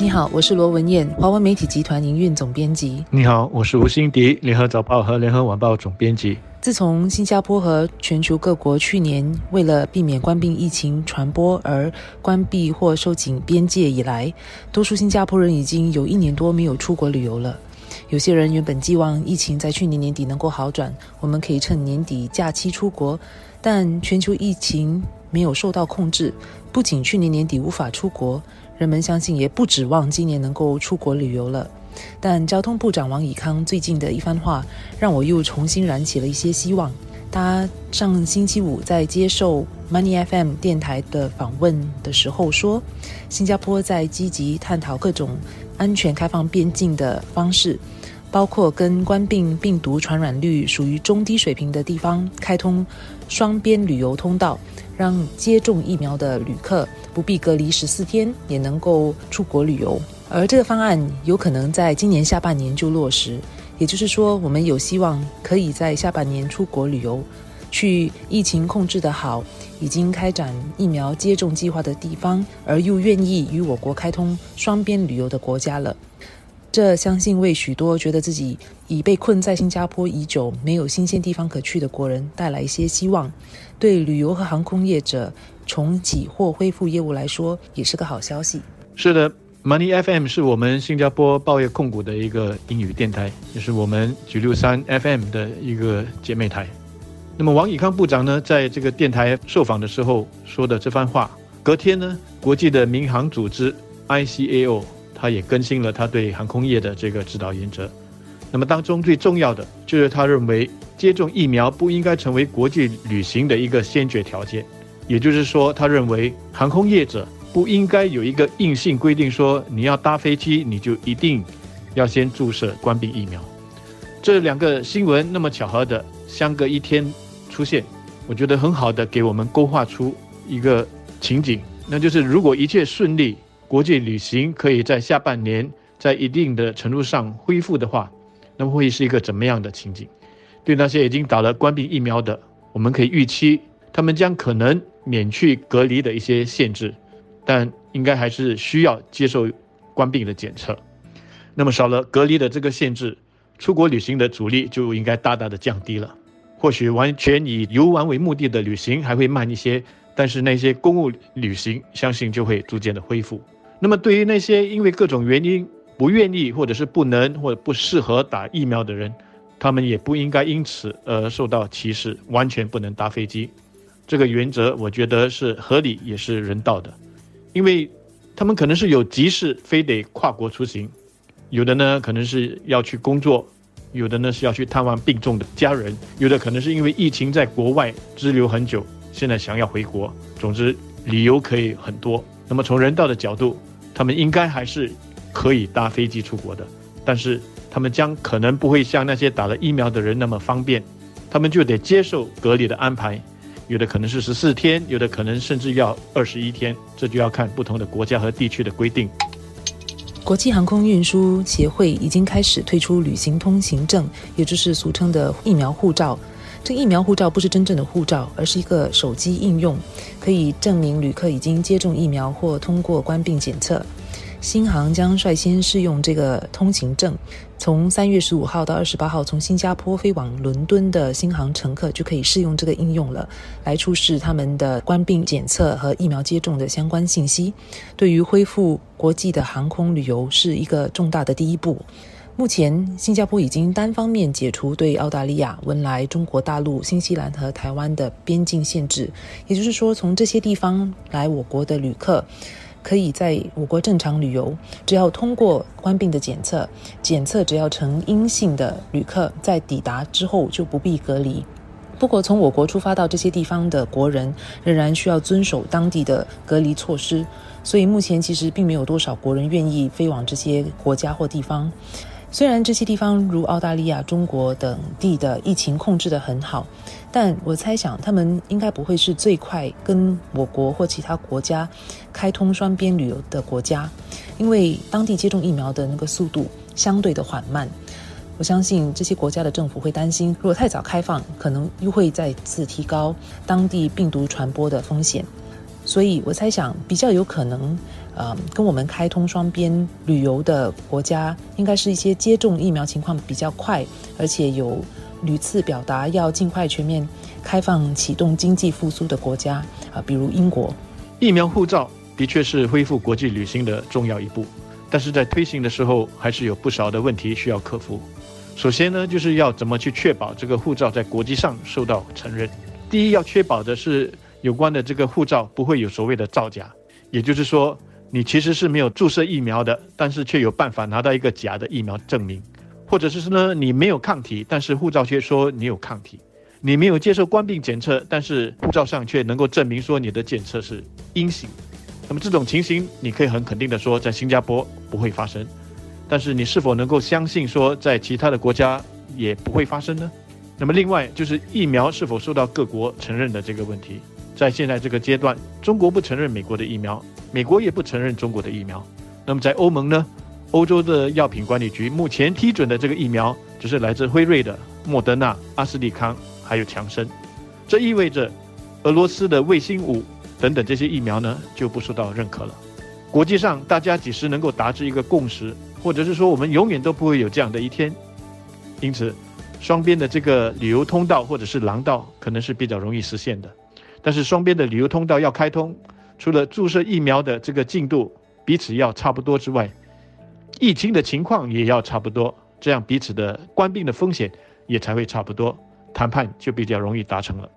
你好，我是罗文燕，华文媒体集团营运总编辑。你好，我是吴欣迪，联合早报和联合晚报总编辑。自从新加坡和全球各国去年为了避免冠病疫情传播而关闭或收紧边界以来，多数新加坡人已经有一年多没有出国旅游了。有些人原本寄望疫情在去年年底能够好转，我们可以趁年底假期出国，但全球疫情没有受到控制，不仅去年年底无法出国，人们相信也不指望今年能够出国旅游了。但交通部长王以康最近的一番话，让我又重新燃起了一些希望。他上星期五在接受 Money FM 电台的访问的时候说，新加坡在积极探讨各种安全开放边境的方式，包括跟冠病病毒传染率属于中低水平的地方开通双边旅游通道，让接种疫苗的旅客不必隔离十四天，也能够出国旅游。而这个方案有可能在今年下半年就落实，也就是说，我们有希望可以在下半年出国旅游，去疫情控制得好、已经开展疫苗接种计划的地方，而又愿意与我国开通双边旅游的国家了。这相信为许多觉得自己已被困在新加坡已久、没有新鲜地方可去的国人带来一些希望，对旅游和航空业者重启或恢复业务来说，也是个好消息。是的。Money FM 是我们新加坡报业控股的一个英语电台，也是我们九六三 FM 的一个姐妹台。那么王以康部长呢，在这个电台受访的时候说的这番话，隔天呢，国际的民航组织 ICAO 他也更新了他对航空业的这个指导原则。那么当中最重要的就是他认为接种疫苗不应该成为国际旅行的一个先决条件，也就是说，他认为航空业者。不应该有一个硬性规定说，你要搭飞机你就一定要先注射关闭疫苗。这两个新闻那么巧合的相隔一天出现，我觉得很好的给我们勾画出一个情景，那就是如果一切顺利，国际旅行可以在下半年在一定的程度上恢复的话，那么会是一个怎么样的情景？对那些已经打了关闭疫苗的，我们可以预期他们将可能免去隔离的一些限制。但应该还是需要接受关闭的检测，那么少了隔离的这个限制，出国旅行的阻力就应该大大的降低了。或许完全以游玩为目的的旅行还会慢一些，但是那些公务旅行相信就会逐渐的恢复。那么对于那些因为各种原因不愿意或者是不能或者不适合打疫苗的人，他们也不应该因此而受到歧视，完全不能搭飞机。这个原则我觉得是合理也是人道的。因为他们可能是有急事，非得跨国出行；有的呢，可能是要去工作；有的呢，是要去探望病重的家人；有的可能是因为疫情在国外滞留很久，现在想要回国。总之，理由可以很多。那么，从人道的角度，他们应该还是可以搭飞机出国的，但是他们将可能不会像那些打了疫苗的人那么方便，他们就得接受隔离的安排。有的可能是十四天，有的可能甚至要二十一天，这就要看不同的国家和地区的规定。国际航空运输协会已经开始推出旅行通行证，也就是俗称的疫苗护照。这疫苗护照不是真正的护照，而是一个手机应用，可以证明旅客已经接种疫苗或通过关病检测。新航将率先试用这个通行证，从三月十五号到二十八号，从新加坡飞往伦敦的新航乘客就可以试用这个应用了，来出示他们的关病检测和疫苗接种的相关信息。对于恢复国际的航空旅游是一个重大的第一步。目前，新加坡已经单方面解除对澳大利亚、文莱、中国大陆、新西兰和台湾的边境限制，也就是说，从这些地方来我国的旅客。可以在我国正常旅游，只要通过官病的检测，检测只要呈阴性的旅客，在抵达之后就不必隔离。不过，从我国出发到这些地方的国人，仍然需要遵守当地的隔离措施。所以，目前其实并没有多少国人愿意飞往这些国家或地方。虽然这些地方如澳大利亚、中国等地的疫情控制得很好，但我猜想他们应该不会是最快跟我国或其他国家开通双边旅游的国家，因为当地接种疫苗的那个速度相对的缓慢。我相信这些国家的政府会担心，如果太早开放，可能又会再次提高当地病毒传播的风险。所以我猜想比较有可能，呃，跟我们开通双边旅游的国家，应该是一些接种疫苗情况比较快，而且有屡次表达要尽快全面开放、启动经济复苏的国家啊，比如英国。疫苗护照的确是恢复国际旅行的重要一步，但是在推行的时候，还是有不少的问题需要克服。首先呢，就是要怎么去确保这个护照在国际上受到承认。第一，要确保的是有关的这个护照不会有所谓的造假，也就是说，你其实是没有注射疫苗的，但是却有办法拿到一个假的疫苗证明，或者是呢，你没有抗体，但是护照却说你有抗体。你没有接受冠病检测，但是护照上却能够证明说你的检测是阴性。那么这种情形，你可以很肯定的说，在新加坡不会发生。但是你是否能够相信说，在其他的国家也不会发生呢？那么另外就是疫苗是否受到各国承认的这个问题。在现在这个阶段，中国不承认美国的疫苗，美国也不承认中国的疫苗。那么在欧盟呢？欧洲的药品管理局目前批准的这个疫苗，只是来自辉瑞的、莫德纳、阿斯利康。还有强生，这意味着俄罗斯的卫星五等等这些疫苗呢就不受到认可了。国际上大家几时能够达至一个共识，或者是说我们永远都不会有这样的一天。因此，双边的这个旅游通道或者是廊道可能是比较容易实现的。但是双边的旅游通道要开通，除了注射疫苗的这个进度彼此要差不多之外，疫情的情况也要差不多，这样彼此的官兵的风险也才会差不多。谈判就比较容易达成了。